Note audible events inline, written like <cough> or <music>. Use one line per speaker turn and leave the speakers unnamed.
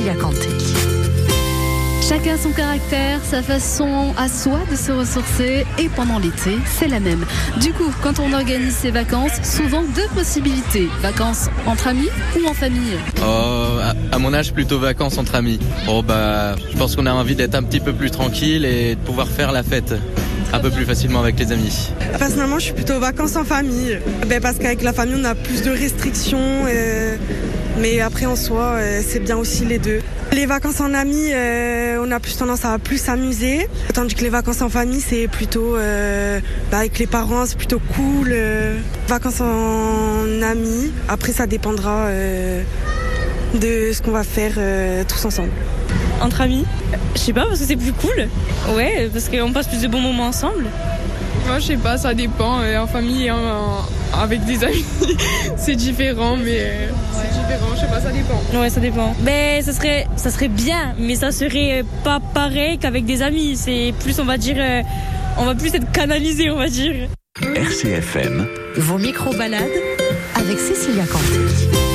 Cécilia Canté.
Chacun son caractère, sa façon à soi de se ressourcer et pendant l'été, c'est la même. Du coup, quand on organise ses vacances, souvent deux possibilités. Vacances entre amis ou en famille?
Oh, à, à mon âge, plutôt vacances entre amis. Oh bah, je pense qu'on a envie d'être un petit peu plus tranquille et de pouvoir faire la fête un peu plus facilement avec les amis.
Personnellement, je suis plutôt vacances en famille. Ben, parce qu'avec la famille, on a plus de restrictions. euh, mais après, en soi, euh, c'est bien aussi les deux. Les vacances en amis, euh, on a plus tendance à plus s'amuser. Tandis que les vacances en famille, c'est plutôt euh, bah, avec les parents, c'est plutôt cool. euh. vacances en amis, après, ça dépendra euh, de ce qu'on va faire euh, tous ensemble.
Entre amis? Je sais pas, parce que c'est plus cool. Ouais, parce qu'on passe plus de bons moments ensemble.
Moi, je sais pas, ça dépend. en famille et en- avec des amis, <laughs> c'est différent, mais euh, c'est différent. Je sais pas, ça dépend.
Ouais, ça dépend. Ben, ça serait, ça serait bien, mais ça serait pas pareil qu'avec des amis. C'est plus, on va dire, euh, on va plus être canalisé, on va dire.
RCFM,
Vos micro-balades avec Cécilia Canté.